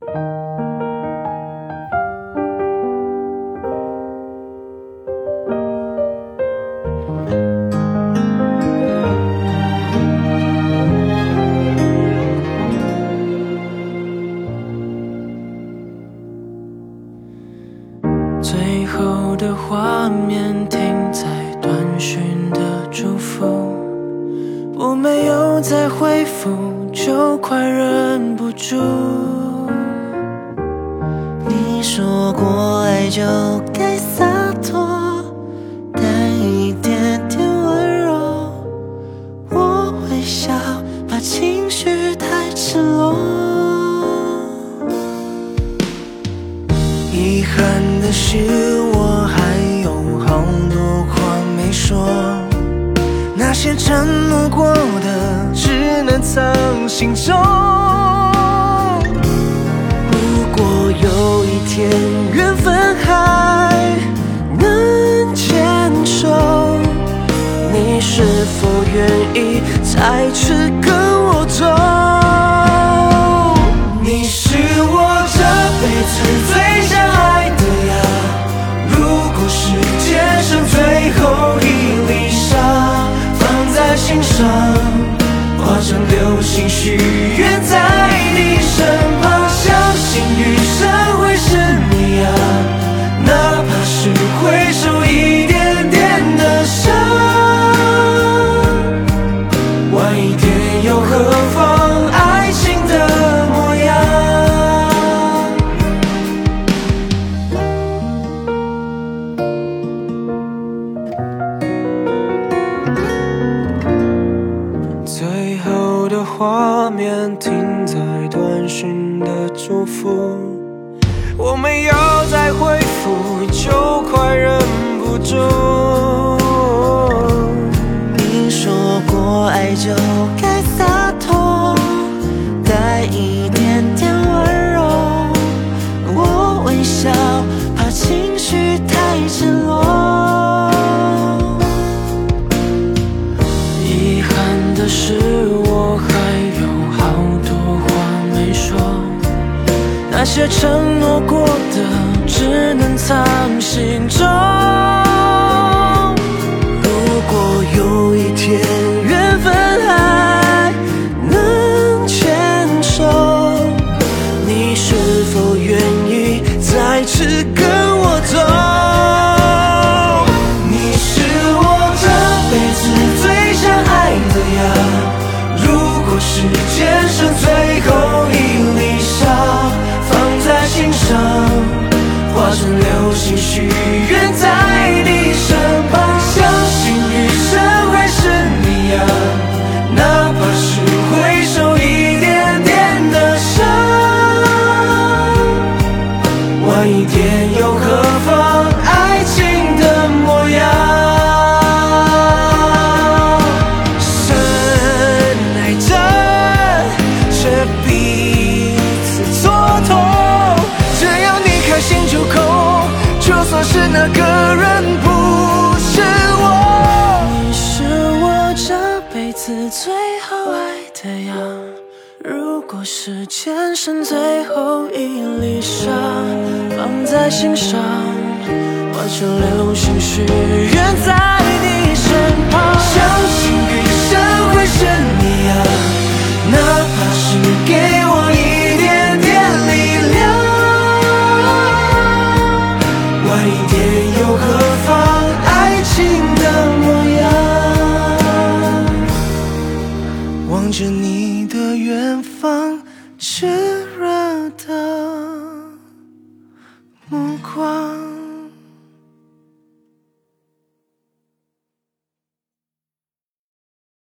最后的画面停在短讯的祝福，我没有再回复，就快忍不住。说过爱就该洒脱，带一点点温柔。我微笑，怕情绪太赤裸。遗憾的是，我还有好多话没说，那些承诺过的，只能藏心中。一天缘分还能牵手，你是否愿意再次跟我走？你是我这辈子最想爱的呀。如果时间剩最后一粒沙，放在心上，化成流星许愿在最后的画面停在短信的祝福，我没有再回复，就那些承诺过的，只能藏心中。如果有一天缘分还能牵手，你是否愿意再次跟我走？续是那个人不是我。你是我这辈子最后爱的呀。如果时间剩最后一粒沙，放在心上，化成流星许愿在目光。